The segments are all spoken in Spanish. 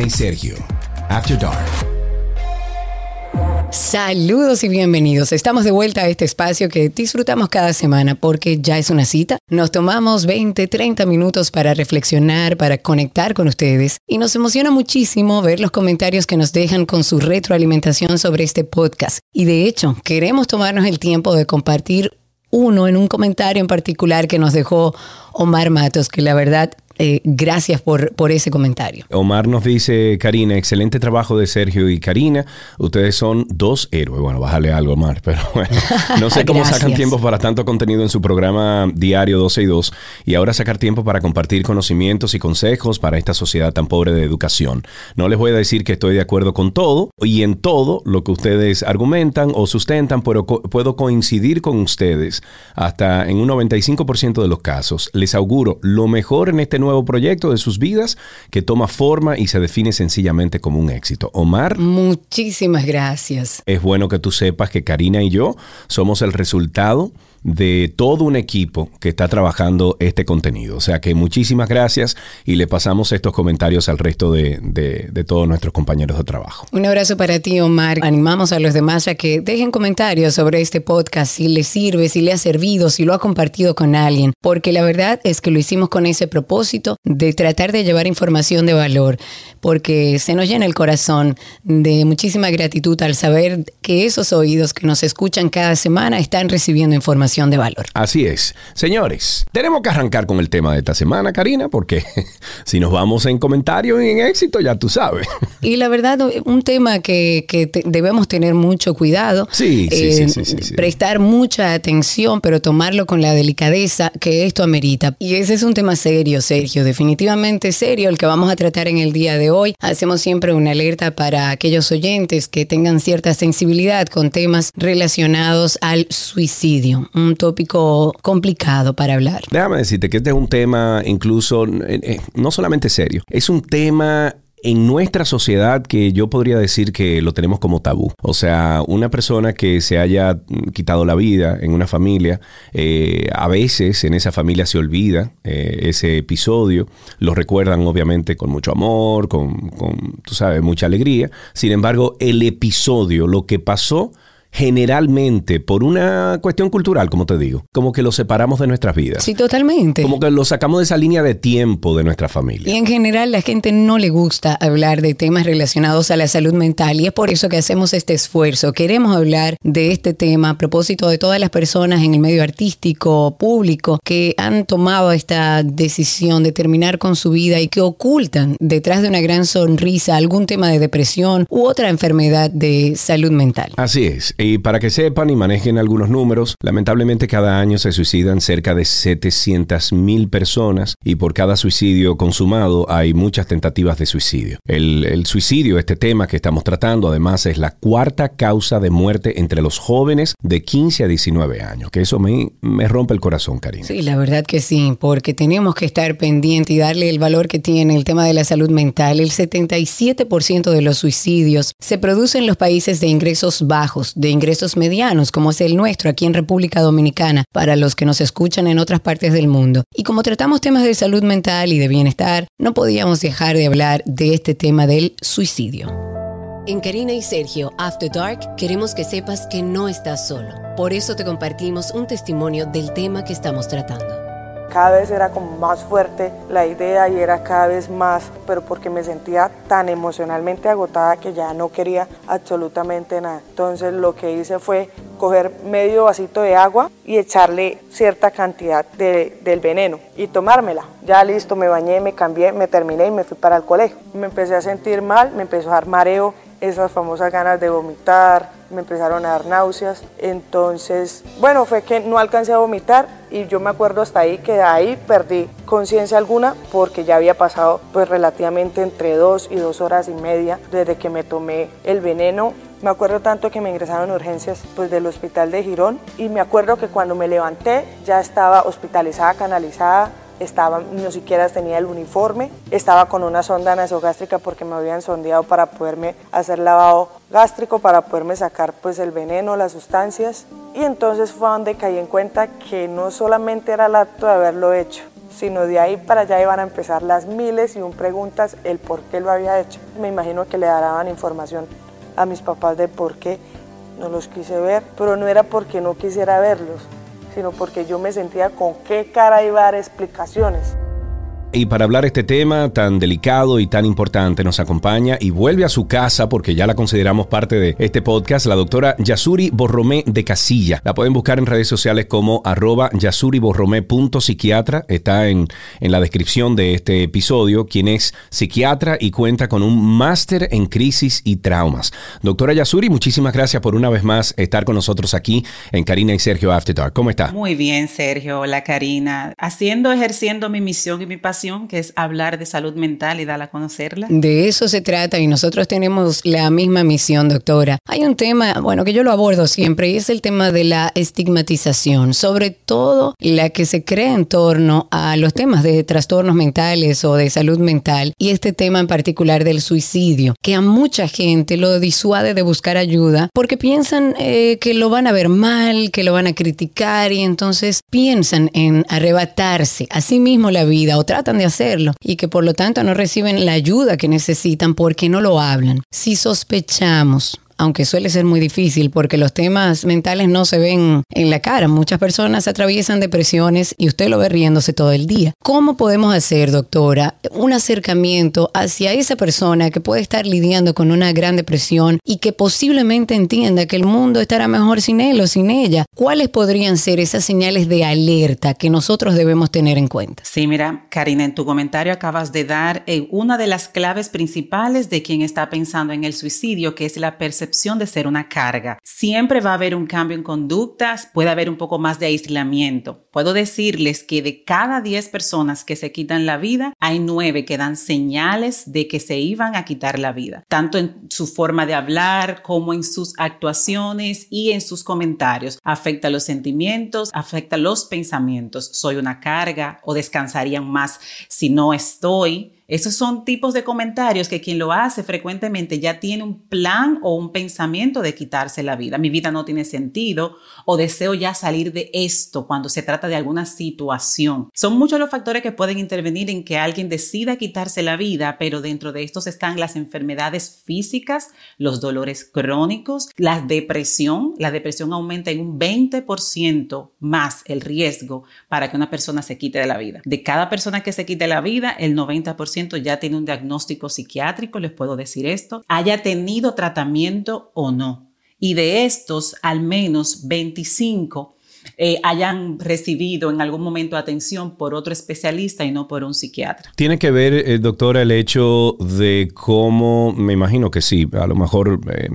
Y Sergio. After Dark. Saludos y bienvenidos. Estamos de vuelta a este espacio que disfrutamos cada semana porque ya es una cita. Nos tomamos 20, 30 minutos para reflexionar, para conectar con ustedes y nos emociona muchísimo ver los comentarios que nos dejan con su retroalimentación sobre este podcast. Y de hecho, queremos tomarnos el tiempo de compartir uno en un comentario en particular que nos dejó Omar Matos, que la verdad eh, gracias por, por ese comentario. Omar nos dice, Karina, excelente trabajo de Sergio y Karina. Ustedes son dos héroes. Bueno, bájale algo, Omar, pero bueno, no sé cómo sacan tiempo para tanto contenido en su programa diario 12 y 2 y ahora sacar tiempo para compartir conocimientos y consejos para esta sociedad tan pobre de educación. No les voy a decir que estoy de acuerdo con todo y en todo lo que ustedes argumentan o sustentan, pero puedo coincidir con ustedes hasta en un 95% de los casos. Les auguro lo mejor en este nuevo nuevo proyecto de sus vidas que toma forma y se define sencillamente como un éxito. Omar. Muchísimas gracias. Es bueno que tú sepas que Karina y yo somos el resultado de todo un equipo que está trabajando este contenido. O sea que muchísimas gracias y le pasamos estos comentarios al resto de, todos nuestros compañeros de trabajo. Un abrazo para ti, Omar. Animamos a los demás a que dejen comentarios sobre este podcast, si les sirve, si le ha servido, si lo ha compartido con alguien, porque la verdad es que lo hicimos con ese propósito de tratar de llevar información de valor, porque se nos llena el corazón de muchísima gratitud al saber que esos oídos que nos escuchan cada semana están recibiendo información de valor. Así es. Señores, tenemos que arrancar con el tema de esta semana, Karina, porque si nos vamos en comentarios y en éxito, ya tú sabes. Y la verdad, un tema que, debemos tener mucho cuidado. Sí, sí, sí, sí, Prestar mucha atención, pero tomarlo con la delicadeza que esto amerita. Y ese es un tema serio, Sergio, definitivamente serio, el que vamos a tratar en el día de hoy. Hacemos siempre una alerta para aquellos oyentes que tengan cierta sensibilidad con temas relacionados al suicidio un tópico complicado para hablar. Déjame decirte que este es un tema incluso, eh, eh, no solamente serio, es un tema en nuestra sociedad que yo podría decir que lo tenemos como tabú. O sea, una persona que se haya quitado la vida en una familia, eh, a veces en esa familia se olvida ese episodio, lo recuerdan obviamente con mucho amor, con, con, tú sabes, mucha alegría. Sin embargo, el episodio, lo que pasó, generalmente por una cuestión cultural, como te digo, como que lo separamos de nuestras vidas. Sí, totalmente. Como que lo sacamos de esa línea de tiempo de nuestra familia. Y en general la gente no le gusta hablar de temas relacionados a la salud mental y es por eso que hacemos este esfuerzo. Queremos hablar de este tema a propósito de todas las personas en el medio artístico, público, que han tomado esta decisión de terminar con su vida y que ocultan detrás de una gran sonrisa algún tema de depresión u otra enfermedad de salud mental. Así es. Y para que sepan y manejen algunos números, lamentablemente cada año se suicidan cerca de 700 mil personas y por cada suicidio consumado hay muchas tentativas de suicidio. El, suicidio, este tema que estamos tratando, además es la cuarta causa de muerte entre los jóvenes de 15 a 19 años, que eso me, me rompe el corazón, Karina. Sí, la verdad que sí, porque tenemos que estar pendientes y darle el valor que tiene el tema de la salud mental. El 77% de los suicidios se producen en los países de ingresos bajos, de ingresos medianos, como es el nuestro aquí en República Dominicana, para los que nos escuchan en otras partes del mundo. Y como tratamos temas de salud mental y de bienestar, no podíamos dejar de hablar de este tema del suicidio. En Karina y Sergio After Dark queremos que sepas que no estás solo. Por eso te compartimos un testimonio del tema que estamos tratando. Cada vez era como más fuerte la idea y era cada vez más, pero porque me sentía tan emocionalmente agotada que ya no quería absolutamente nada. Entonces lo que hice fue coger medio vasito de agua y echarle cierta cantidad de, del veneno y tomármela. Ya listo, me bañé, me cambié, me terminé y me fui para el colegio. Me empecé a sentir mal, me empezó a dar mareo, esas famosas ganas de vomitar, me empezaron a dar náuseas. Entonces, bueno, fue que no alcancé a vomitar y yo me acuerdo hasta ahí que ahí perdí conciencia alguna porque ya había pasado pues relativamente entre dos y dos horas y media desde que me tomé el veneno. Me acuerdo tanto que me ingresaron en urgencias pues del hospital de Girón y me acuerdo que cuando me levanté ya estaba hospitalizada, canalizada, estaba, ni siquiera tenía el uniforme, estaba con una sonda nasogástrica porque me habían sondeado para poderme hacer lavado gástrico, para poderme sacar pues el veneno, las sustancias. Y entonces fue donde caí en cuenta que no solamente era el acto de haberlo hecho, sino de ahí para allá iban a empezar las miles y un preguntas el por qué lo había hecho. Me imagino que le daban información a mis papás de por qué no los quise ver, pero no era porque no quisiera verlos, sino porque yo me sentía con qué cara iba a dar explicaciones. Y para hablar este tema tan delicado y tan importante nos acompaña y vuelve a su casa porque ya la consideramos parte de este podcast, la doctora Yasuri Borromé de Casilla. La pueden buscar en redes sociales como arroba yasuriborromé.psiquiatra. Está en, en la descripción de este episodio, quien es psiquiatra y cuenta con un máster en crisis y traumas. Doctora Yasuri, muchísimas gracias por una vez más estar con nosotros aquí en Karina y Sergio After Dark. ¿Cómo está? Muy bien, Sergio. Hola, Karina. Haciendo, ejerciendo mi misión y mi pasión que es hablar de salud mental y dar a conocerla. De eso se trata y nosotros tenemos la misma misión, doctora. Hay un tema, bueno, que yo lo abordo siempre y es el tema de la estigmatización, sobre todo la que se crea en torno a los temas de trastornos mentales o de salud mental y este tema en particular del suicidio, que a mucha gente lo disuade de buscar ayuda porque piensan eh, que lo van a ver mal, que lo van a criticar y entonces piensan en arrebatarse a sí mismo la vida o tratan de hacerlo y que por lo tanto no reciben la ayuda que necesitan porque no lo hablan. Si sospechamos aunque suele ser muy difícil porque los temas mentales no se ven en la cara. Muchas personas atraviesan depresiones y usted lo ve riéndose todo el día. ¿Cómo podemos hacer, doctora, un acercamiento hacia esa persona que puede estar lidiando con una gran depresión y que posiblemente entienda que el mundo estará mejor sin él o sin ella? ¿Cuáles podrían ser esas señales de alerta que nosotros debemos tener en cuenta? Sí, mira, Karina, en tu comentario acabas de dar eh, una de las claves principales de quien está pensando en el suicidio, que es la percepción de ser una carga. Siempre va a haber un cambio en conductas, puede haber un poco más de aislamiento. Puedo decirles que de cada 10 personas que se quitan la vida, hay 9 que dan señales de que se iban a quitar la vida, tanto en su forma de hablar como en sus actuaciones y en sus comentarios. Afecta los sentimientos, afecta los pensamientos. Soy una carga o descansarían más si no estoy esos son tipos de comentarios que quien lo hace frecuentemente ya tiene un plan o un pensamiento de quitarse la vida. Mi vida no tiene sentido o deseo ya salir de esto cuando se trata de alguna situación. Son muchos los factores que pueden intervenir en que alguien decida quitarse la vida, pero dentro de estos están las enfermedades físicas, los dolores crónicos, la depresión. La depresión aumenta en un 20% más el riesgo para que una persona se quite de la vida. De cada persona que se quite la vida, el 90% ya tiene un diagnóstico psiquiátrico, les puedo decir esto, haya tenido tratamiento o no. Y de estos, al menos 25 eh, hayan recibido en algún momento atención por otro especialista y no por un psiquiatra. ¿Tiene que ver, eh, doctora, el hecho de cómo, me imagino que sí, a lo mejor eh,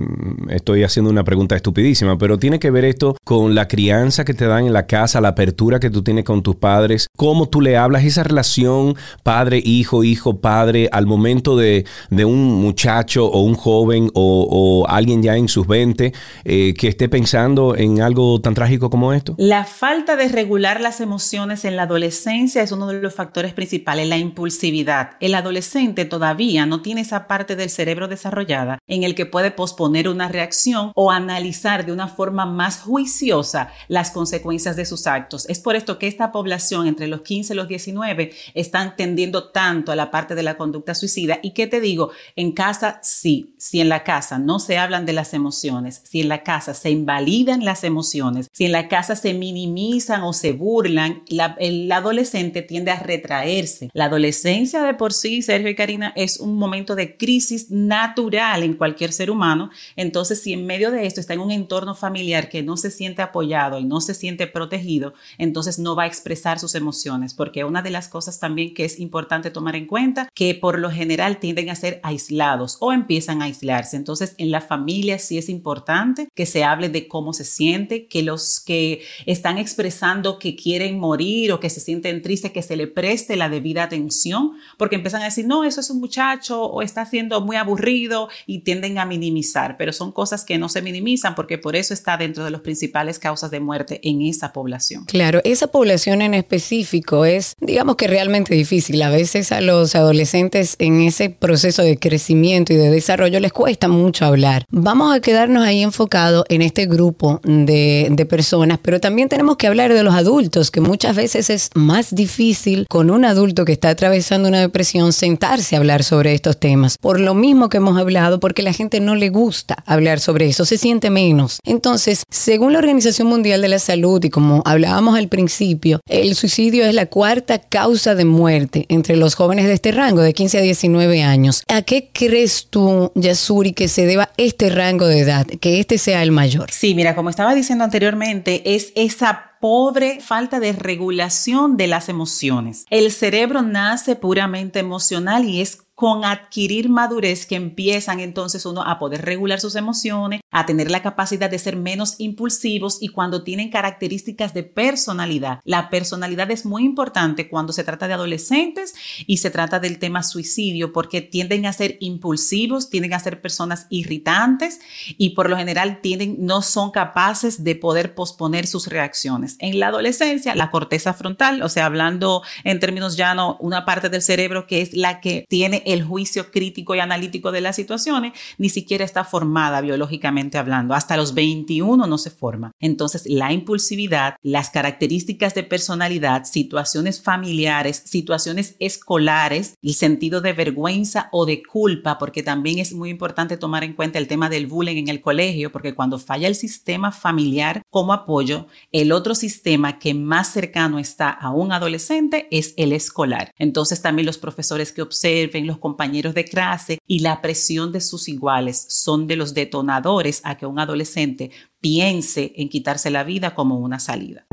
estoy haciendo una pregunta estupidísima, pero tiene que ver esto con la crianza que te dan en la casa, la apertura que tú tienes con tus padres, cómo tú le hablas, esa relación padre-hijo, hijo-padre al momento de, un muchacho o un joven o, alguien ya en sus 20 que esté pensando en algo tan trágico como esto? La falta de regular las emociones en la adolescencia es uno de los factores principales, la impulsividad. El adolescente todavía no tiene esa parte del cerebro desarrollada en el que puede posponer una reacción o analizar de una forma más juiciosa las consecuencias de sus actos. Es por esto que esta población entre los 15 y los 19 están tendiendo tanto a la parte de la conducta suicida. ¿Y qué te digo? En casa sí, si en la casa no se hablan de las emociones, si en la casa se invalidan las emociones, si en la casa se minimizan o se burlan, el adolescente tiende a retraerse. La adolescencia de por sí, Sergio y Karina, es un momento de crisis natural en cualquier ser humano. Entonces, si en medio de esto está en un entorno familiar que no se siente apoyado y no se siente protegido, entonces no va a expresar sus emociones, porque una de las cosas también que es importante tomar en cuenta, que por lo general tienden a ser aislados o empiezan a aislarse. Entonces, en la familia sí es importante que se hable de cómo se siente, que los que están expresando que quieren morir o que se sienten tristes, que se le preste la debida atención, porque empiezan a decir, no, eso es un muchacho o está siendo muy aburrido y tienden a minimizar, pero son cosas que no se minimizan porque por eso está dentro de las principales causas de muerte en esa población. Claro, esa población en específico es, digamos que realmente difícil. A veces a los adolescentes en ese proceso de crecimiento y de desarrollo les cuesta mucho hablar. Vamos a quedarnos ahí enfocados en este grupo de, de personas, pero también tenemos que hablar de los adultos, que muchas veces es más difícil con un adulto que está atravesando una depresión sentarse a hablar sobre estos temas. Por lo mismo que hemos hablado, porque la gente no le gusta hablar sobre eso, se siente menos. Entonces, según la Organización Mundial de la Salud y como hablábamos al principio, el suicidio es la cuarta causa de muerte entre los jóvenes de este rango, de 15 a 19 años. ¿A qué crees tú, Yasuri, que se deba este rango de edad, que este sea el mayor? Sí, mira, como estaba diciendo anteriormente, es esa pobre falta de regulación de las emociones. El cerebro nace puramente emocional y es con adquirir madurez que empiezan entonces uno a poder regular sus emociones, a tener la capacidad de ser menos impulsivos y cuando tienen características de personalidad. La personalidad es muy importante cuando se trata de adolescentes y se trata del tema suicidio porque tienden a ser impulsivos, tienden a ser personas irritantes y por lo general tienden, no son capaces de poder posponer sus reacciones. En la adolescencia, la corteza frontal, o sea, hablando en términos llanos, una parte del cerebro que es la que tiene el juicio crítico y analítico de las situaciones, ni siquiera está formada biológicamente hablando. Hasta los 21 no se forma. Entonces, la impulsividad, las características de personalidad, situaciones familiares, situaciones escolares, el sentido de vergüenza o de culpa, porque también es muy importante tomar en cuenta el tema del bullying en el colegio, porque cuando falla el sistema familiar como apoyo, el otro sistema que más cercano está a un adolescente es el escolar. Entonces, también los profesores que observen, los compañeros de clase y la presión de sus iguales son de los detonadores a que un adolescente piense en quitarse la vida como una salida.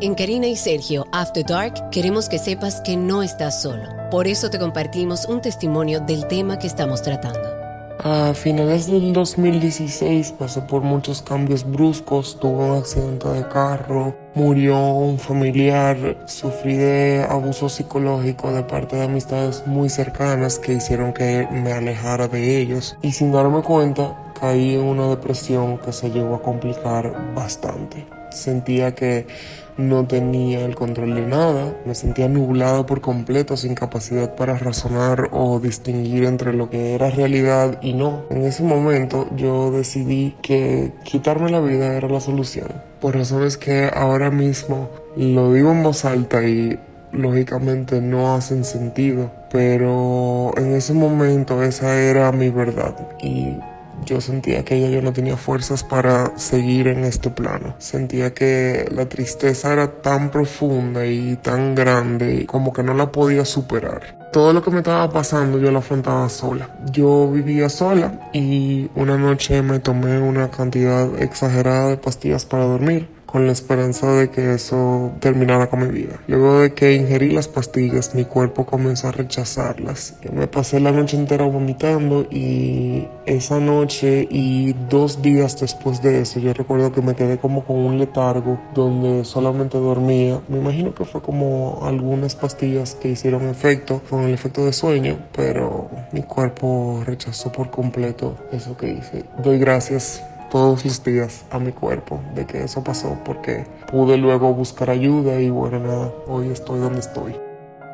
En Karina y Sergio After Dark queremos que sepas que no estás solo. Por eso te compartimos un testimonio del tema que estamos tratando. A finales del 2016 pasé por muchos cambios bruscos, tuve un accidente de carro, murió un familiar, sufrí de abuso psicológico de parte de amistades muy cercanas que hicieron que me alejara de ellos y sin darme cuenta caí en una depresión que se llegó a complicar bastante. Sentía que no tenía el control de nada, me sentía nublado por completo, sin capacidad para razonar o distinguir entre lo que era realidad y no. En ese momento yo decidí que quitarme la vida era la solución, por razones que ahora mismo lo digo en voz alta y lógicamente no hacen sentido, pero en ese momento esa era mi verdad y yo sentía que ya yo no tenía fuerzas para seguir en este plano. Sentía que la tristeza era tan profunda y tan grande como que no la podía superar. Todo lo que me estaba pasando yo lo afrontaba sola. Yo vivía sola y una noche me tomé una cantidad exagerada de pastillas para dormir con la esperanza de que eso terminara con mi vida. Luego de que ingerí las pastillas, mi cuerpo comenzó a rechazarlas. me pasé la noche entera vomitando y esa noche y dos días después de eso, yo recuerdo que me quedé como con un letargo donde solamente dormía. Me imagino que fue como algunas pastillas que hicieron efecto con el efecto de sueño, pero mi cuerpo rechazó por completo eso que hice. Doy gracias todos los días a mi cuerpo de que eso pasó porque pude luego buscar ayuda y bueno, nada, hoy estoy donde estoy.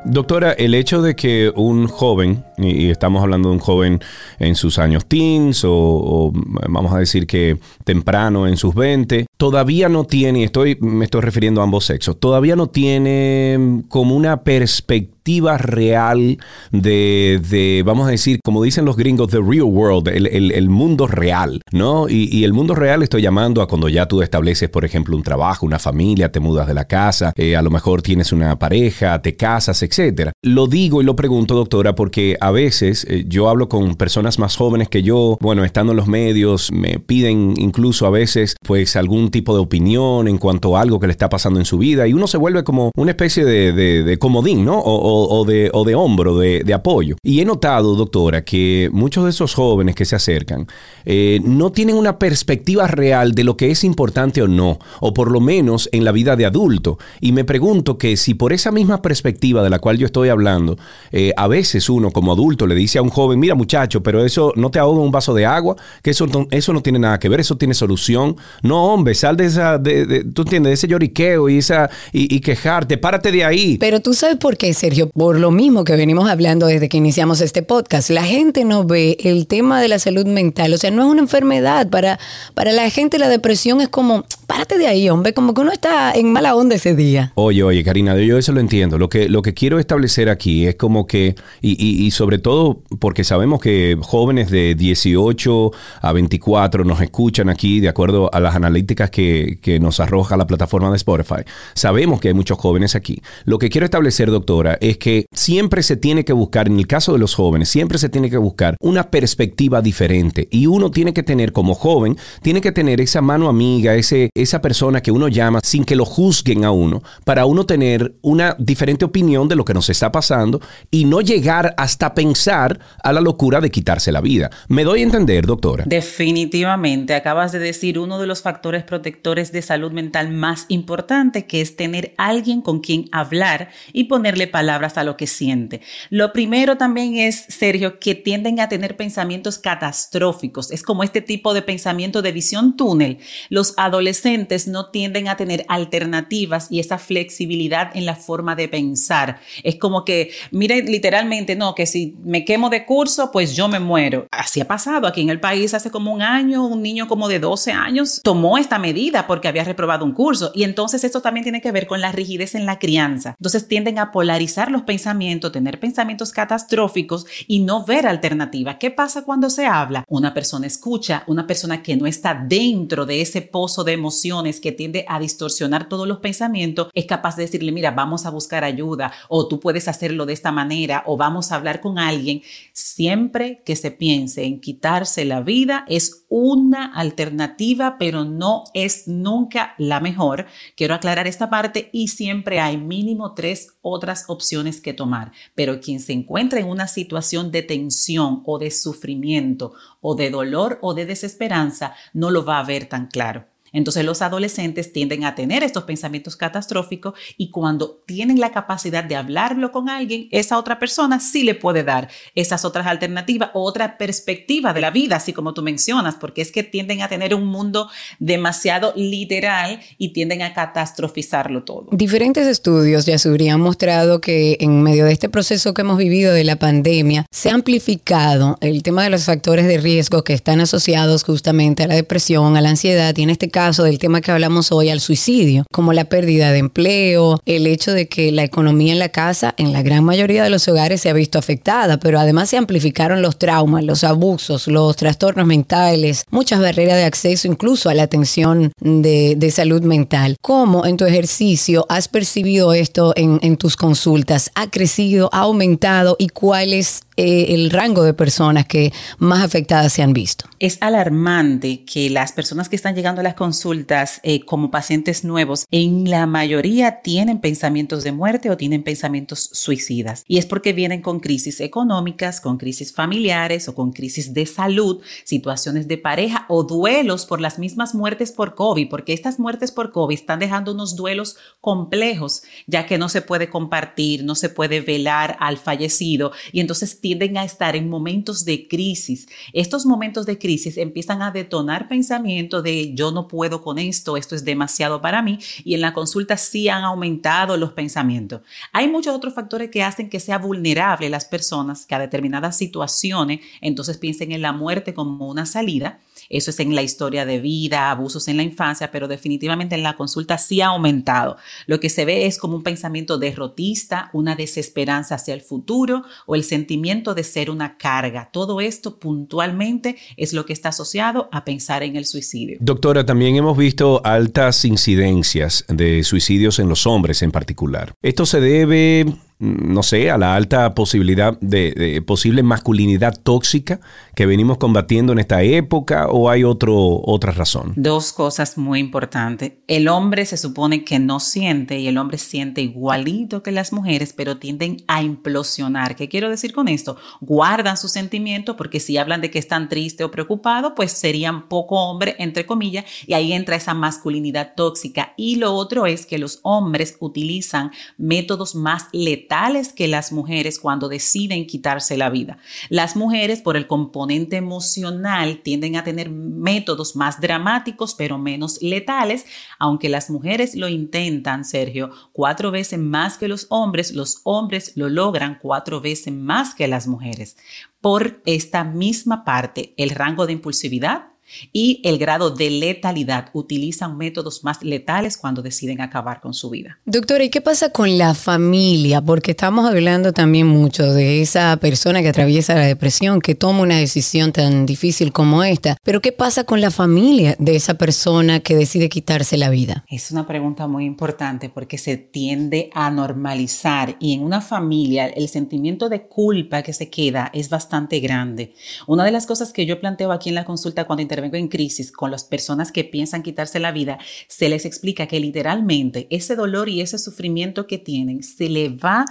Doctora, el hecho de que un joven, y estamos hablando de un joven en sus años teens o, vamos a decir que temprano en sus 20, todavía no tiene, estoy, me estoy refiriendo a ambos sexos, todavía no tiene como una perspectiva real de, vamos a decir, como dicen los gringos, the real world, el, mundo real, ¿no? Y, el mundo real estoy llamando a cuando ya tú estableces, por ejemplo, un trabajo, una familia, te mudas de la casa, eh, a lo mejor tienes una pareja, te casas, etcétera. Lo digo y lo pregunto, doctora, porque a veces eh, yo hablo con personas más jóvenes que yo, bueno, estando en los medios, me piden incluso a veces, pues, algún tipo de opinión en cuanto a algo que le está pasando en su vida y uno se vuelve como una especie de, comodín, ¿no? O, o, de, o de hombro, de, de, apoyo. Y he notado, doctora, que muchos de esos jóvenes que se acercan eh, no tienen una perspectiva real de lo que es importante o no, o por lo menos en la vida de adulto. Y me pregunto que si por esa misma perspectiva de la cual yo estoy hablando, eh, a veces uno como adulto le dice a un joven, mira muchacho, pero eso no te ahoga un vaso de agua, que eso, eso no tiene nada que ver, eso tiene solución. No, hombre, sal de esa, de, tú entiendes, de ese lloriqueo y, esa, y quejarte, párate de ahí. Pero tú sabes por qué, Sergio por lo mismo que venimos hablando desde que iniciamos este podcast. La gente no ve el tema de la salud mental, o sea, no es una enfermedad. Para, para la gente la depresión es como, párate de ahí, hombre, como que uno está en mala onda ese día. Oye, oye, Karina, yo eso lo entiendo. Lo que, lo que quiero establecer aquí es como que, y, y, sobre todo porque sabemos que jóvenes de 18 a 24 nos escuchan aquí de acuerdo a las analíticas que, que nos arroja la plataforma de Spotify. Sabemos que hay muchos jóvenes aquí. Lo que quiero establecer, doctora, es que siempre se tiene que buscar, en el caso de los jóvenes, siempre se tiene que buscar una perspectiva diferente. Y uno tiene que tener, como joven, tiene que tener esa mano amiga, ese, esa persona que uno llama sin que lo juzguen a uno, para uno tener una diferente opinión de lo que nos está pasando y no llegar hasta pensar a la locura de quitarse la vida. ¿Me doy a entender, doctora? Definitivamente. Acabas de decir uno de los factores protectores de salud mental más importante, que es tener alguien con quien hablar y ponerle palabras a lo que siente. Lo primero también es, Sergio, que tienden a tener pensamientos catastróficos. Es como este tipo de pensamiento de visión túnel. Los adolescentes no tienden a tener alternativas y esa flexibilidad en la forma de pensar. Es como que, mire, literalmente, no, que si me quemo de curso, pues yo me muero. Así ha pasado aquí en el país hace como un año, un niño como de 12 años tomó esta medida porque había reprobado un curso. Y entonces esto también tiene que ver con la rigidez en la crianza. Entonces tienden a polarizar los pensamientos, tener pensamientos catastróficos y no ver alternativas. ¿Qué pasa cuando se habla? Una persona escucha, una persona que no está dentro de ese pozo de emociones que tiende a distorsionar todos los pensamientos, es capaz de decirle, mira, vamos a buscar ayuda o tú puedes hacerlo de esta manera o vamos a hablar con alguien. Siempre que se piense en quitarse la vida es una alternativa, pero no es nunca la mejor. Quiero aclarar esta parte y siempre hay mínimo tres otras opciones que tomar. Pero quien se encuentra en una situación de tensión o de sufrimiento o de dolor o de desesperanza no lo va a ver tan claro. Entonces los adolescentes tienden a tener estos pensamientos catastróficos y cuando tienen la capacidad de hablarlo con alguien, esa otra persona sí le puede dar esas otras alternativas o otra perspectiva de la vida, así como tú mencionas, porque es que tienden a tener un mundo demasiado literal y tienden a catastrofizarlo todo. Diferentes estudios, Yasuri, han mostrado que en medio de este proceso que hemos vivido de la pandemia, se ha amplificado el tema de los factores de riesgo que están asociados justamente a la depresión, a la ansiedad y en este caso del tema que hablamos hoy al suicidio, como la pérdida de empleo, el hecho de que la economía en la casa en la gran mayoría de los hogares se ha visto afectada, pero además se amplificaron los traumas, los abusos, los trastornos mentales, muchas barreras de acceso incluso a la atención de, de salud mental. ¿Cómo en tu ejercicio has percibido esto en, en tus consultas? ¿Ha crecido, ha aumentado y cuál es eh, el rango de personas que más afectadas se han visto. Es alarmante que las personas que están llegando a las consultas eh, como pacientes nuevos, en la mayoría tienen pensamientos de muerte o tienen pensamientos suicidas. Y es porque vienen con crisis económicas, con crisis familiares o con crisis de salud, situaciones de pareja o duelos por las mismas muertes por COVID, porque estas muertes por COVID están dejando unos duelos complejos, ya que no se puede compartir, no se puede velar al fallecido y entonces tienden a estar en momentos de crisis. Estos momentos de crisis empiezan a detonar pensamiento de yo no puedo con esto, esto es demasiado para mí y en la consulta sí han aumentado los pensamientos. Hay muchos otros factores que hacen que sea vulnerable las personas que a determinadas situaciones entonces piensen en la muerte como una salida eso es en la historia de vida, abusos en la infancia, pero definitivamente en la consulta sí ha aumentado. Lo que se ve es como un pensamiento derrotista, una desesperanza hacia el futuro o el sentimiento de ser una carga. Todo esto puntualmente es lo que está asociado a pensar en el suicidio. Doctora, también hemos visto altas incidencias de suicidios en los hombres en particular. ¿Esto se debe no sé, a la alta posibilidad de, posible masculinidad tóxica que venimos combatiendo en esta época o hay otra razón? Dos cosas muy importantes. El hombre se supone que no siente y el hombre siente igualito que las mujeres, pero tienden a implosionar. ¿Qué quiero decir con esto? Guardan sus sentimientos porque si hablan de que están tristes o preocupados, pues serían poco hombre, entre comillas, y ahí entra esa masculinidad tóxica. Y lo otro es que los hombres utilizan métodos más letales que las mujeres cuando deciden quitarse la vida. Las mujeres, por el componente emocional, tienden a tener métodos más dramáticos, pero menos letales, aunque las mujeres lo intentan, Sergio, cuatro veces más que los hombres, los hombres lo logran cuatro veces más que las mujeres. Por esta misma parte, el rango de impulsividad, y el grado de letalidad. Utilizan métodos más letales cuando deciden acabar con su vida. Doctora, ¿y qué pasa con la familia? Porque estamos hablando también mucho de esa persona que atraviesa la depresión, que toma una decisión tan difícil como esta. Pero ¿qué pasa con la familia de esa persona que decide quitarse la vida? Es una pregunta muy importante porque se tiende a normalizar y en una familia el sentimiento de culpa que se queda es bastante grande. Una de las cosas que yo planteo aquí en la consulta cuando intervengo en crisis con las personas que piensan quitarse la vida, se les explica que literalmente ese dolor y ese sufrimiento que tienen se le va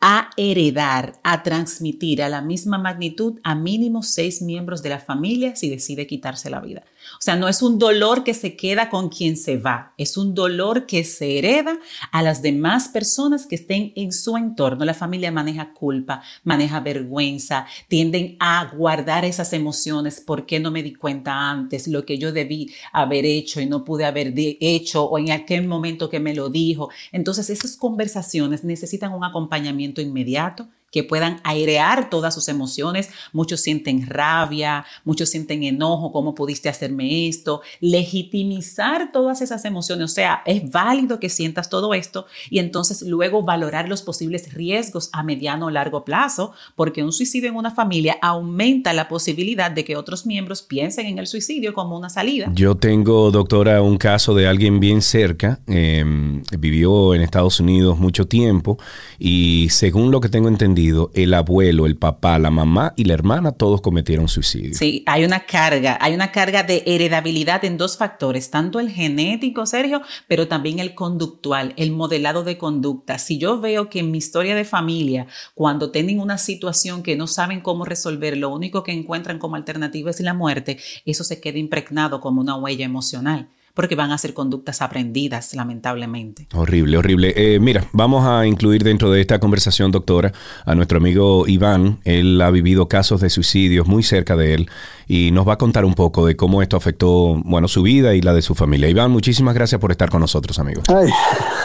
a heredar, a transmitir a la misma magnitud a mínimo seis miembros de la familia si decide quitarse la vida. O sea, no es un dolor que se queda con quien se va, es un dolor que se hereda a las demás personas que estén en su entorno. La familia maneja culpa, maneja vergüenza, tienden a guardar esas emociones. ¿Por qué no me di cuenta antes? Lo que yo debí haber hecho y no pude haber hecho o en aquel momento que me lo dijo. Entonces, esas conversaciones necesitan un acompañamiento inmediato que puedan airear todas sus emociones. Muchos sienten rabia, muchos sienten enojo, ¿cómo pudiste hacerme esto? Legitimizar todas esas emociones, o sea, es válido que sientas todo esto y entonces luego valorar los posibles riesgos a mediano o largo plazo, porque un suicidio en una familia aumenta la posibilidad de que otros miembros piensen en el suicidio como una salida. Yo tengo, doctora, un caso de alguien bien cerca, em, vivió en Estados Unidos mucho tiempo y según lo que tengo entendido, el abuelo, el papá, la mamá y la hermana todos cometieron suicidio. Sí, hay una carga, hay una carga de heredabilidad en dos factores, tanto el genético, Sergio, pero también el conductual, el modelado de conducta. Si yo veo que en mi historia de familia, cuando tienen una situación que no saben cómo resolver, lo único que encuentran como alternativa es la muerte, eso se queda impregnado como una huella emocional porque van a ser conductas aprendidas, lamentablemente. Horrible, horrible. Eh, mira, vamos a incluir dentro de esta conversación, doctora, a nuestro amigo Iván. Él ha vivido casos de suicidios muy cerca de él y nos va a contar un poco de cómo esto afectó, bueno, su vida y la de su familia. Iván, muchísimas gracias por estar con nosotros, amigo. Ay.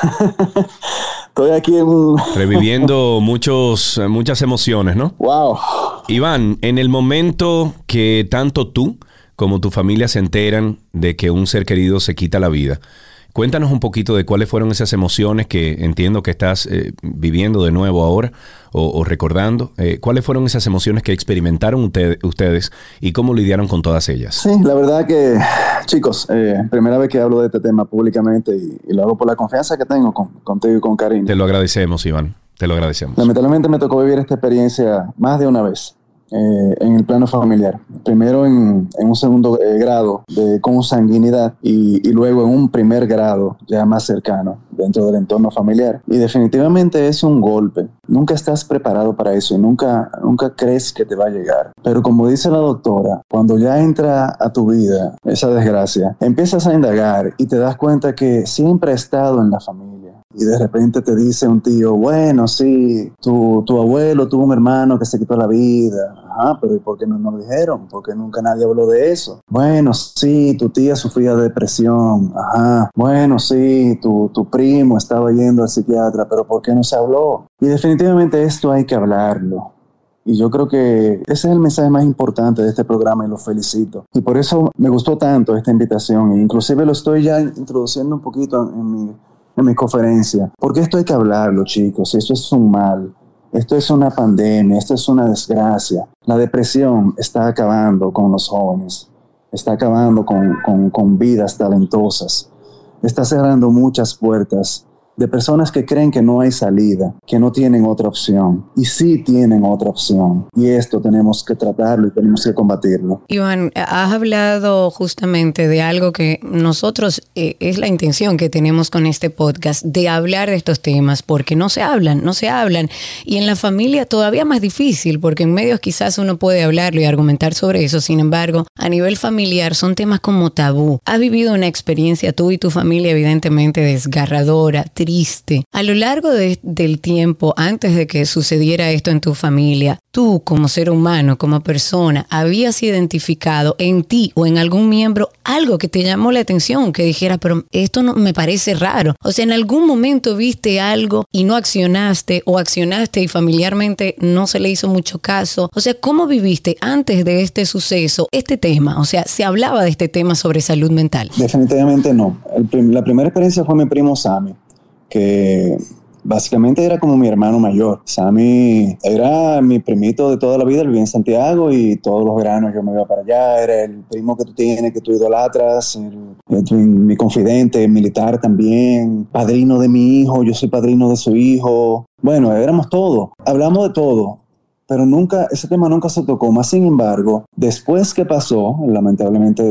Estoy aquí reviviendo muchos, muchas emociones, ¿no? Wow. Iván, en el momento que tanto tú como tu familia se enteran de que un ser querido se quita la vida. Cuéntanos un poquito de cuáles fueron esas emociones que entiendo que estás eh, viviendo de nuevo ahora o, recordando. Eh, ¿Cuáles fueron esas emociones que experimentaron ustedes y cómo lidiaron con todas ellas? Sí, la verdad que, chicos, eh, primera vez que hablo de este tema públicamente y, lo hago por la confianza que tengo contigo y con Karim. Te lo agradecemos, Iván. Te lo agradecemos. Lamentablemente me tocó vivir esta experiencia más de una vez. Eh, en el plano familiar. Primero en, un segundo eh, grado de consanguinidad y, y, luego en un primer grado ya más cercano dentro del entorno familiar. Y definitivamente es un golpe. Nunca estás preparado para eso y nunca, nunca crees que te va a llegar. Pero como dice la doctora, cuando ya entra a tu vida esa desgracia, empiezas a indagar y te das cuenta que siempre ha estado en la familia y de repente te dice un tío, bueno, sí, tu, tu abuelo tuvo un hermano que se quitó la vida. Ajá, pero ¿y por qué no nos dijeron? Porque nunca nadie habló de eso. Bueno, sí, tu tía sufría de depresión. Ajá. Bueno, sí, tu, tu primo estaba yendo al psiquiatra, pero ¿por qué no se habló? Y definitivamente esto hay que hablarlo. Y yo creo que ese es el mensaje más importante de este programa y lo felicito. Y por eso me gustó tanto esta invitación. E inclusive lo estoy ya introduciendo un poquito en mi en mi conferencia, porque esto hay que hablarlo, chicos, esto es un mal, esto es una pandemia, esto es una desgracia. La depresión está acabando con los jóvenes, está acabando con, con, con vidas talentosas, está cerrando muchas puertas de personas que creen que no hay salida, que no tienen otra opción. Y sí tienen otra opción. Y esto tenemos que tratarlo y tenemos que combatirlo. Iván, has hablado justamente de algo que nosotros eh, es la intención que tenemos con este podcast, de hablar de estos temas, porque no se hablan, no se hablan. Y en la familia todavía más difícil, porque en medios quizás uno puede hablarlo y argumentar sobre eso. Sin embargo, a nivel familiar son temas como tabú. Has vivido una experiencia tú y tu familia evidentemente desgarradora, triste saliste. A lo largo del tiempo, antes de que sucediera esto en tu familia, tú como ser humano, como persona, habías identificado en ti o en algún miembro algo que te llamó la atención, que dijera, pero esto no me parece raro. O sea, en algún momento viste algo y no accionaste o accionaste y familiarmente no se le hizo mucho caso. O sea, ¿cómo viviste antes de este suceso este tema? O sea, ¿se hablaba de este tema sobre salud mental? Definitivamente no. la primera experiencia fue mi primo Sammy, que básicamente era como mi hermano mayor. Sammy era mi primito de toda la vida, vivía en Santiago y todos los veranos yo me iba para allá. Era el primo que tú tienes, que tú idolatras, mi confidente, militar también, padrino de mi hijo, yo soy padrino de su hijo. Bueno, éramos todo, hablamos de todo pero nunca, ese tema nunca se tocó. Más sin embargo, después que pasó, lamentablemente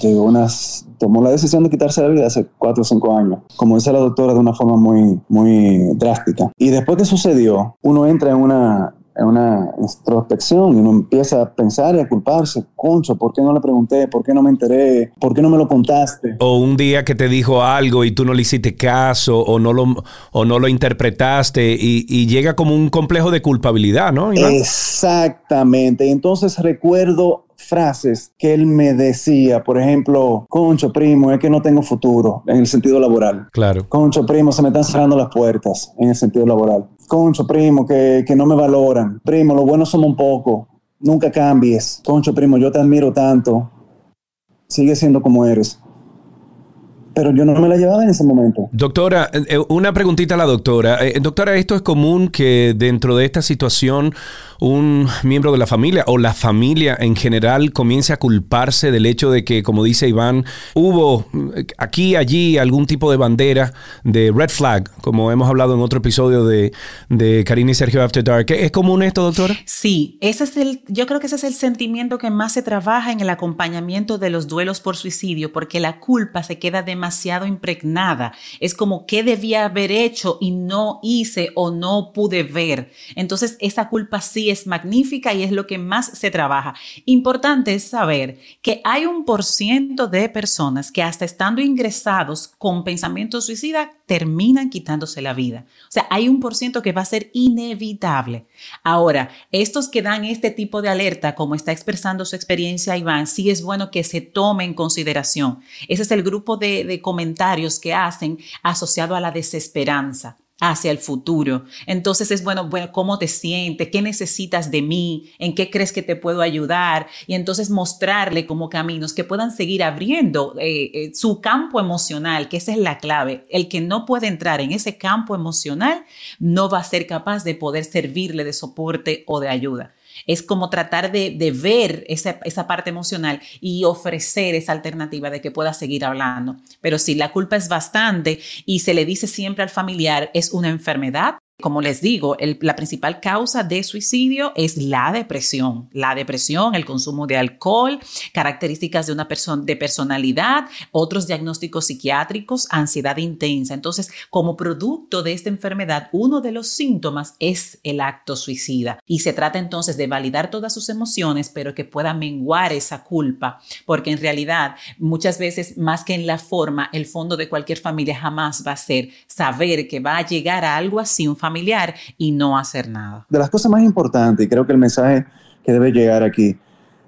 llegó unas, tomó la decisión de quitarse la vida hace cuatro o cinco años, como dice la doctora, de una forma muy, muy drástica. Y después que sucedió, uno entra en una, una introspección y uno empieza a pensar y a culparse, concho, ¿por qué no le pregunté? ¿Por qué no me enteré? ¿Por qué no me lo contaste? O un día que te dijo algo y tú no le hiciste caso o no lo, o no lo interpretaste y, llega como un complejo de culpabilidad, ¿no? Exactamente. Entonces recuerdo frases que él me decía, por ejemplo, concho primo, es que no tengo futuro en el sentido laboral. Claro. Concho primo, se me están cerrando las puertas en el sentido laboral. Concho primo, que, que no me valoran. Primo, lo bueno somos un poco. Nunca cambies. Concho primo, yo te admiro tanto. Sigue siendo como eres pero yo no me la llevaba en ese momento. Doctora, eh, una preguntita a la doctora. Eh, doctora, ¿esto es común que dentro de esta situación un miembro de la familia o la familia en general comience a culparse del hecho de que, como dice Iván, hubo eh, aquí, allí algún tipo de bandera de red flag, como hemos hablado en otro episodio de, de Karina y Sergio After Dark? ¿Es común esto, doctora? Sí, ese es el, yo creo que ese es el sentimiento que más se trabaja en el acompañamiento de los duelos por suicidio, porque la culpa se queda de demasiado impregnada. Es como qué debía haber hecho y no hice o no pude ver. Entonces esa culpa sí es magnífica y es lo que más se trabaja. Importante es saber que hay un por ciento de personas que hasta estando ingresados con pensamiento suicida terminan quitándose la vida. O sea, hay un por ciento que va a ser inevitable. Ahora, estos que dan este tipo de alerta, como está expresando su experiencia Iván, sí es bueno que se tome en consideración. Ese es el grupo de, de comentarios que hacen asociado a la desesperanza hacia el futuro. Entonces es bueno, bueno, ¿cómo te sientes? ¿Qué necesitas de mí? ¿En qué crees que te puedo ayudar? Y entonces mostrarle como caminos que puedan seguir abriendo eh, eh, su campo emocional, que esa es la clave. El que no puede entrar en ese campo emocional no va a ser capaz de poder servirle de soporte o de ayuda. Es como tratar de, ver esa, esa, parte emocional y ofrecer esa alternativa de que pueda seguir hablando. Pero si la culpa es bastante y se le dice siempre al familiar es una enfermedad, como les digo, la principal causa de suicidio es la depresión. La depresión, el consumo de alcohol, características de una persona de personalidad, otros diagnósticos psiquiátricos, ansiedad intensa. Entonces, como producto de esta enfermedad, uno de los síntomas es el acto suicida. Y se trata entonces de validar todas sus emociones, pero que pueda menguar esa culpa, porque en realidad muchas veces, más que en la forma, el fondo de cualquier familia jamás va a ser saber que va a llegar a algo así, un familiar y no hacer nada. De las cosas más importantes, y creo que el mensaje que debe llegar aquí,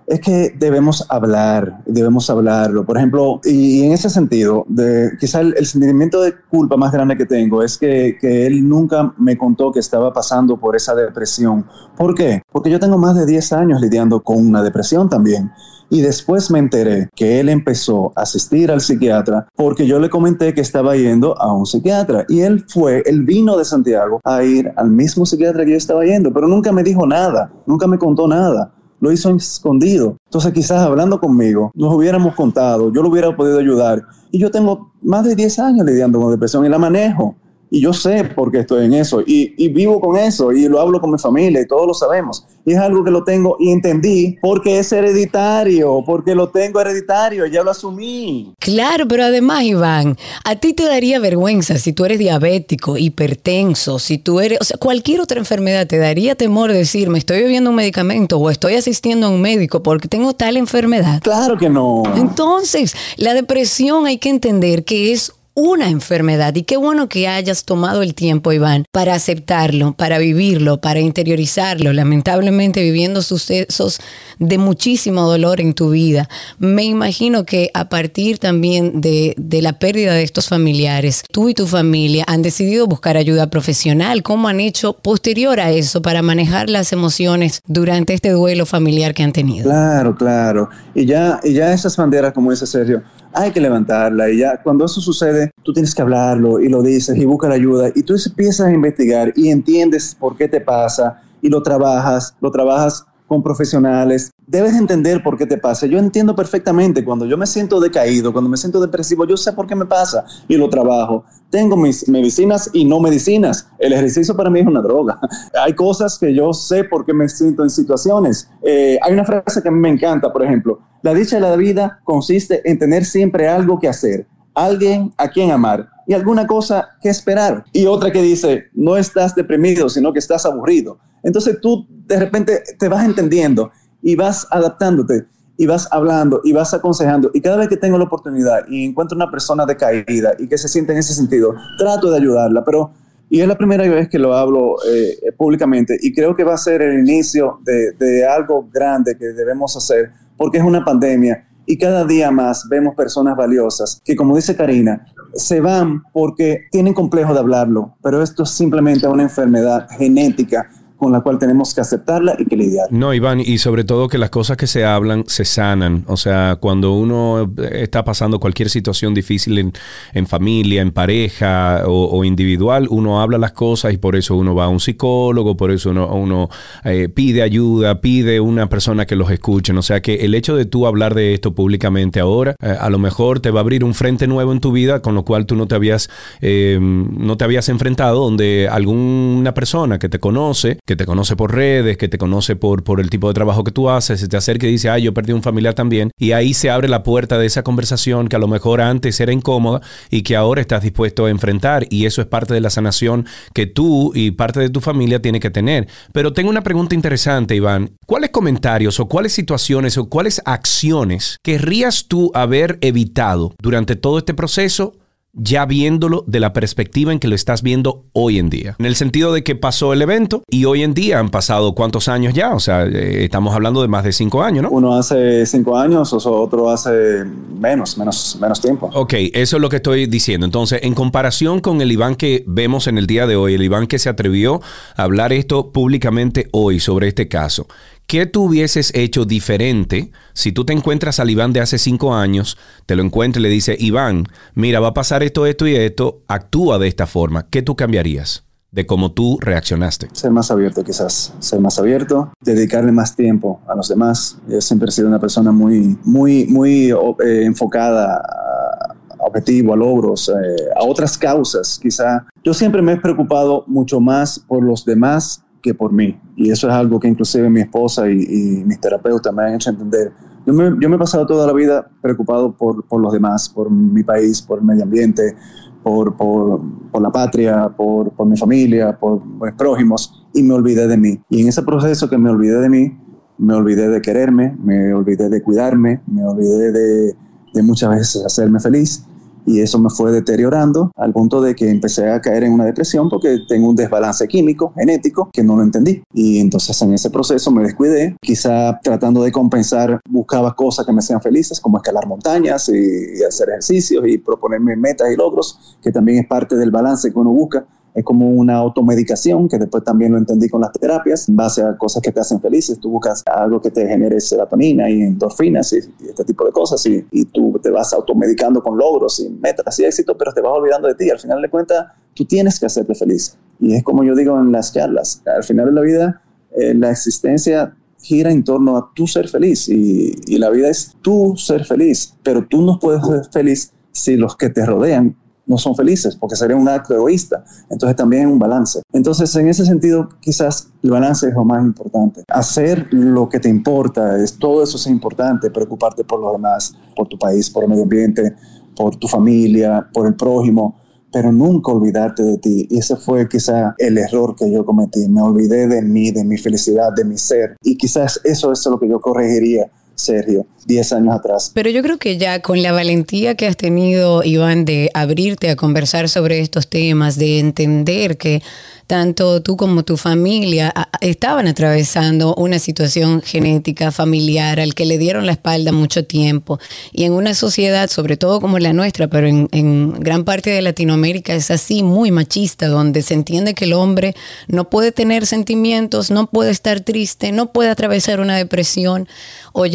es que debemos hablar, debemos hablarlo. Por ejemplo, y, en ese sentido, de, quizá el, sentimiento de culpa más grande que tengo es que, que, él nunca me contó que estaba pasando por esa depresión. ¿Por qué? Porque yo tengo más de 10 años lidiando con una depresión también. Y después me enteré que él empezó a asistir al psiquiatra porque yo le comenté que estaba yendo a un psiquiatra. Y él fue, él vino de Santiago a ir al mismo psiquiatra que yo estaba yendo, pero nunca me dijo nada, nunca me contó nada lo hizo escondido. Entonces quizás hablando conmigo nos hubiéramos contado, yo lo hubiera podido ayudar. Y yo tengo más de 10 años lidiando con depresión y la manejo y yo sé por qué estoy en eso y, y, vivo con eso y lo hablo con mi familia y todos lo sabemos. Y es algo que lo tengo y entendí porque es hereditario, porque lo tengo hereditario, ya lo asumí. Claro, pero además, Iván, a ti te daría vergüenza si tú eres diabético, hipertenso, si tú eres, o sea, cualquier otra enfermedad, te daría temor decir, me estoy bebiendo un medicamento o estoy asistiendo a un médico porque tengo tal enfermedad. Claro que no. Entonces, la depresión hay que entender que es una enfermedad. Y qué bueno que hayas tomado el tiempo, Iván, para aceptarlo, para vivirlo, para interiorizarlo. Lamentablemente viviendo sucesos de muchísimo dolor en tu vida. Me imagino que a partir también de, de la pérdida de estos familiares, tú y tu familia han decidido buscar ayuda profesional. ¿Cómo han hecho posterior a eso para manejar las emociones durante este duelo familiar que han tenido? Claro, claro. Y ya, y ya esas banderas, como dice Sergio, hay que levantarla y ya cuando eso sucede, tú tienes que hablarlo y lo dices y buscas ayuda y tú empiezas a investigar y entiendes por qué te pasa y lo trabajas, lo trabajas con profesionales. Debes entender por qué te pasa. Yo entiendo perfectamente cuando yo me siento decaído, cuando me siento depresivo, yo sé por qué me pasa y lo trabajo. Tengo mis medicinas y no medicinas. El ejercicio para mí es una droga. hay cosas que yo sé por qué me siento en situaciones. Eh, hay una frase que a mí me encanta, por ejemplo, la dicha de la vida consiste en tener siempre algo que hacer, alguien a quien amar y alguna cosa que esperar. Y otra que dice, no estás deprimido, sino que estás aburrido. Entonces tú de repente te vas entendiendo y vas adaptándote y vas hablando y vas aconsejando. Y cada vez que tengo la oportunidad y encuentro una persona decaída y que se siente en ese sentido, trato de ayudarla. Pero, y es la primera vez que lo hablo eh, públicamente y creo que va a ser el inicio de, de algo grande que debemos hacer porque es una pandemia y cada día más vemos personas valiosas que, como dice Karina, se van porque tienen complejo de hablarlo, pero esto es simplemente una enfermedad genética con la cual tenemos que aceptarla y que lidiar. No, Iván, y sobre todo que las cosas que se hablan se sanan. O sea, cuando uno está pasando cualquier situación difícil en, familia, en pareja o, individual, uno habla las cosas y por eso uno va a un psicólogo, por eso uno, eh, pide ayuda, pide una persona que los escuche. O sea, que el hecho de tú hablar de esto públicamente ahora, eh, a lo mejor te va a abrir un frente nuevo en tu vida con lo cual tú no te habías, eh, no te habías enfrentado, donde alguna persona que te conoce, te conoce por redes, que te conoce por, por el tipo de trabajo que tú haces, se te acerca y dice, ay, yo perdí un familiar también. Y ahí se abre la puerta de esa conversación que a lo mejor antes era incómoda y que ahora estás dispuesto a enfrentar. Y eso es parte de la sanación que tú y parte de tu familia tiene que tener. Pero tengo una pregunta interesante, Iván. ¿Cuáles comentarios o cuáles situaciones o cuáles acciones querrías tú haber evitado durante todo este proceso ya viéndolo de la perspectiva en que lo estás viendo hoy en día. En el sentido de que pasó el evento y hoy en día han pasado cuántos años ya, o sea, eh, estamos hablando de más de cinco años, ¿no? Uno hace cinco años, o otro hace menos, menos, menos tiempo. Ok, eso es lo que estoy diciendo. Entonces, en comparación con el Iván que vemos en el día de hoy, el Iván que se atrevió a hablar esto públicamente hoy sobre este caso, ¿Qué tú hubieses hecho diferente si tú te encuentras al Iván de hace cinco años, te lo encuentras y le dices, Iván, mira, va a pasar esto, esto y esto, actúa de esta forma? ¿Qué tú cambiarías? de cómo tú reaccionaste. Ser más abierto quizás, ser más abierto, dedicarle más tiempo a los demás. Yo siempre he sido una persona muy, muy, muy eh, enfocada a objetivo, a logros, eh, a otras causas quizá. Yo siempre me he preocupado mucho más por los demás que por mí. Y eso es algo que inclusive mi esposa y, mis terapeutas me han hecho entender. Yo me, yo me, he pasado toda la vida preocupado por, por, los demás, por mi país, por el medio ambiente, por, por, por la patria, por, mi familia, por mis prójimos, y me olvidé de mí. Y en ese proceso que me olvidé de mí, me olvidé de quererme, me olvidé de cuidarme, me olvidé de, de muchas veces hacerme feliz y eso me fue deteriorando al punto de que empecé a caer en una depresión porque tengo un desbalance químico, genético, que no lo entendí. Y entonces en ese proceso me descuidé, quizá tratando de compensar, buscaba cosas que me hacían felices, como escalar montañas y, hacer ejercicios y proponerme metas y logros, que también es parte del balance que uno busca es como una automedicación, que después también lo entendí con las terapias, en base a cosas que te hacen felices. Tú buscas algo que te genere serotonina y endorfinas y, este tipo de cosas, y, y, tú te vas automedicando con logros y metas y éxito, pero te vas olvidando de ti. Al final de cuentas, tú tienes que hacerte feliz. Y es como yo digo en las charlas, al final de la vida, eh, la existencia gira en torno a tu ser feliz y, y la vida es tu ser feliz, pero tú no puedes ser feliz si los que te rodean no son felices, porque sería un acto egoísta. Entonces también un balance. Entonces, en ese sentido, quizás el balance es lo más importante. Hacer lo que te importa, es, todo eso es importante, preocuparte por los demás, por tu país, por el medio ambiente, por tu familia, por el prójimo, pero nunca olvidarte de ti. Y ese fue quizás el error que yo cometí. Me olvidé de mí, de mi felicidad, de mi ser. Y quizás eso es lo que yo corregiría Sergio 10 años atrás. Pero yo creo que ya con la valentía que has tenido, Iván, de abrirte a conversar sobre estos temas, de entender que tanto tú como tu familia estaban atravesando una situación genética familiar al que le dieron la espalda mucho tiempo. Y en una sociedad, sobre todo como la nuestra, pero en, en gran parte de Latinoamérica es así, muy machista, donde se entiende que el hombre no puede tener sentimientos, no puede estar triste, no puede atravesar una depresión.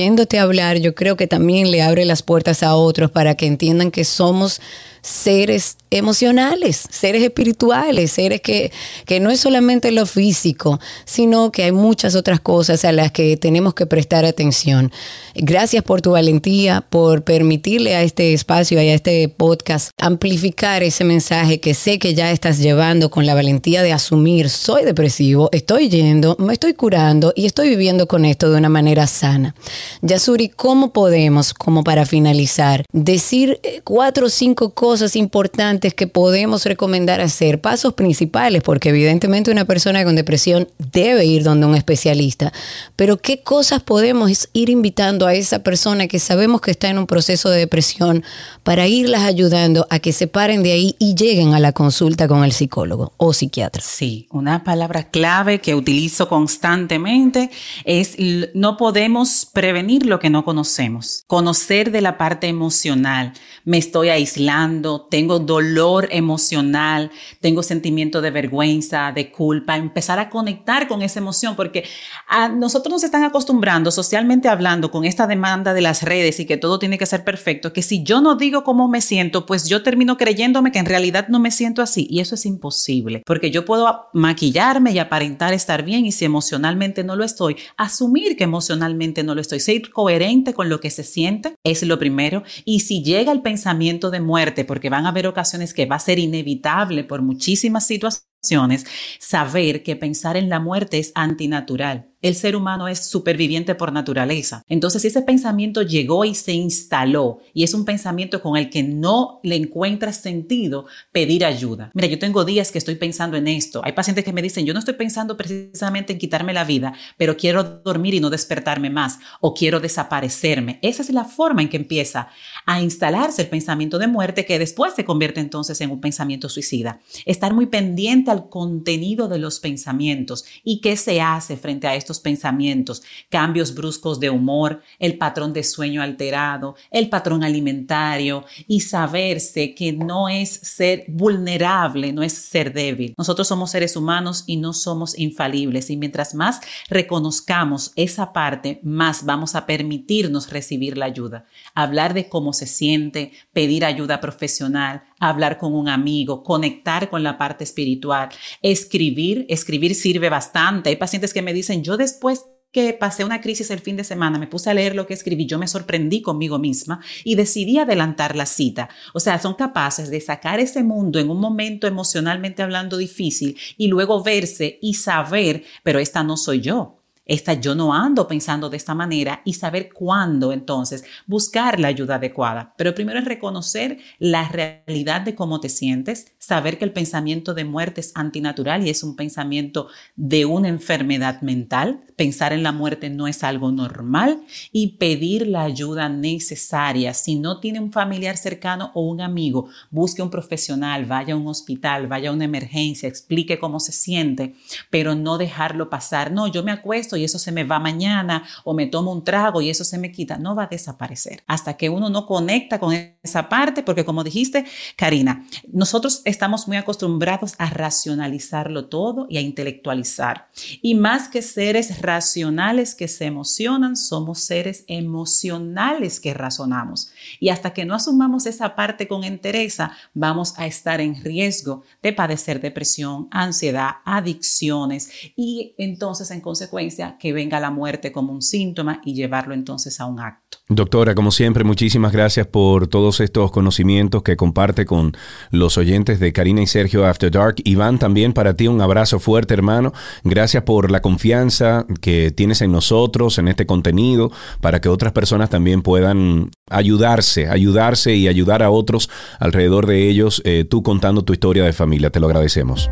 Oyéndote hablar, yo creo que también le abre las puertas a otros para que entiendan que somos seres emocionales, seres espirituales, seres que, que no es solamente lo físico, sino que hay muchas otras cosas a las que tenemos que prestar atención. Gracias por tu valentía, por permitirle a este espacio y a este podcast amplificar ese mensaje que sé que ya estás llevando con la valentía de asumir, soy depresivo, estoy yendo, me estoy curando y estoy viviendo con esto de una manera sana. Yasuri, ¿cómo podemos, como para finalizar, decir eh, cuatro o cinco cosas importantes que podemos recomendar hacer? Pasos principales, porque evidentemente una persona con depresión debe ir donde un especialista, pero ¿qué cosas podemos ir invitando a esa persona que sabemos que está en un proceso de depresión para irlas ayudando a que se paren de ahí y lleguen a la consulta con el psicólogo o psiquiatra? Sí, una palabra clave que utilizo constantemente es no podemos prevenir lo que no conocemos. Conocer de la parte emocional. Me estoy aislando, tengo dolor emocional, tengo sentimiento de vergüenza, de culpa. Empezar a conectar con esa emoción porque a nosotros nos están acostumbrando socialmente hablando con esta demanda de las redes y que todo tiene que ser perfecto, que si yo no digo cómo me siento, pues yo termino creyéndome que en realidad no me siento así. Y eso es imposible porque yo puedo maquillarme y aparentar estar bien y si emocionalmente no lo estoy, asumir que emocionalmente no lo estoy ser coherente con lo que se siente es lo primero. Y si llega el pensamiento de muerte, porque van a haber ocasiones que va a ser inevitable por muchísimas situaciones, saber que pensar en la muerte es antinatural el ser humano es superviviente por naturaleza. Entonces, ese pensamiento llegó y se instaló y es un pensamiento con el que no le encuentras sentido, pedir ayuda. Mira, yo tengo días que estoy pensando en esto. Hay pacientes que me dicen, yo no estoy pensando precisamente en quitarme la vida, pero quiero dormir y no despertarme más o quiero desaparecerme. Esa es la forma en que empieza a instalarse el pensamiento de muerte que después se convierte entonces en un pensamiento suicida. Estar muy pendiente al contenido de los pensamientos y qué se hace frente a estos pensamientos, cambios bruscos de humor, el patrón de sueño alterado, el patrón alimentario y saberse que no es ser vulnerable, no es ser débil. Nosotros somos seres humanos y no somos infalibles y mientras más reconozcamos esa parte, más vamos a permitirnos recibir la ayuda. Hablar de cómo se siente, pedir ayuda profesional, hablar con un amigo, conectar con la parte espiritual, escribir, escribir sirve bastante. Hay pacientes que me dicen, yo después que pasé una crisis el fin de semana, me puse a leer lo que escribí, yo me sorprendí conmigo misma y decidí adelantar la cita. O sea, son capaces de sacar ese mundo en un momento emocionalmente hablando difícil y luego verse y saber, pero esta no soy yo esta yo no ando pensando de esta manera y saber cuándo entonces buscar la ayuda adecuada. Pero primero es reconocer la realidad de cómo te sientes, saber que el pensamiento de muerte es antinatural y es un pensamiento de una enfermedad mental. Pensar en la muerte no es algo normal y pedir la ayuda necesaria. Si no tiene un familiar cercano o un amigo, busque un profesional, vaya a un hospital, vaya a una emergencia, explique cómo se siente, pero no dejarlo pasar. No, yo me acuesto y eso se me va mañana o me tomo un trago y eso se me quita, no va a desaparecer hasta que uno no conecta con esa parte, porque como dijiste, Karina, nosotros estamos muy acostumbrados a racionalizarlo todo y a intelectualizar. Y más que seres racionales que se emocionan, somos seres emocionales que razonamos. Y hasta que no asumamos esa parte con entereza, vamos a estar en riesgo de padecer depresión, ansiedad, adicciones y entonces en consecuencia que venga la muerte como un síntoma y llevarlo entonces a un acto. Doctora, como siempre, muchísimas gracias por todos estos conocimientos que comparte con los oyentes de Karina y Sergio After Dark. Iván, también para ti un abrazo fuerte, hermano. Gracias por la confianza que tienes en nosotros, en este contenido, para que otras personas también puedan ayudarse, ayudarse y ayudar a otros alrededor de ellos, eh, tú contando tu historia de familia. Te lo agradecemos.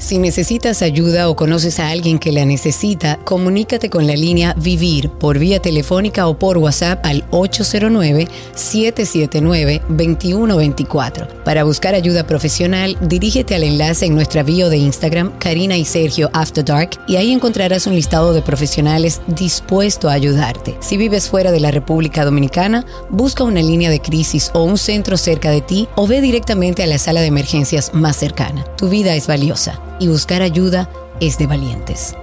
Si necesitas ayuda o conoces a alguien que la necesita, comunícate con la línea Vivir por vía telefónica o por WhatsApp al 809-779-2124. Para buscar ayuda profesional, dirígete al enlace en nuestra bio de Instagram, Karina y Sergio After Dark, y ahí encontrarás un listado de profesionales dispuesto a ayudarte. Si vives fuera de la República Dominicana, busca una línea de crisis o un centro cerca de ti o ve directamente a la sala de emergencias más cercana. Tu vida es valiosa y buscar ayuda es de valientes.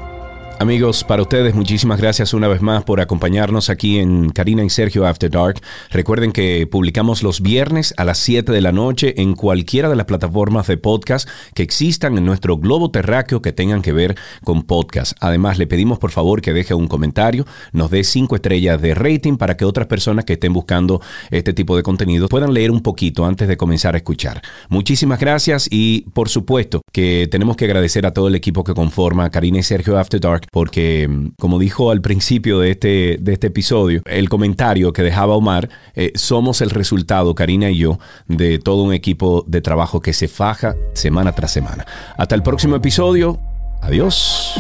Amigos, para ustedes muchísimas gracias una vez más por acompañarnos aquí en Karina y Sergio After Dark. Recuerden que publicamos los viernes a las 7 de la noche en cualquiera de las plataformas de podcast que existan en nuestro globo terráqueo que tengan que ver con podcast. Además, le pedimos por favor que deje un comentario, nos dé 5 estrellas de rating para que otras personas que estén buscando este tipo de contenido puedan leer un poquito antes de comenzar a escuchar. Muchísimas gracias y por supuesto que tenemos que agradecer a todo el equipo que conforma Karina y Sergio After Dark porque, como dijo al principio de este, de este episodio, el comentario que dejaba Omar, eh, somos el resultado, Karina y yo, de todo un equipo de trabajo que se faja semana tras semana. Hasta el próximo episodio. Adiós.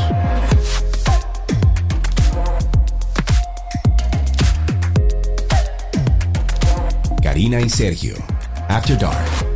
Karina y Sergio, After Dark.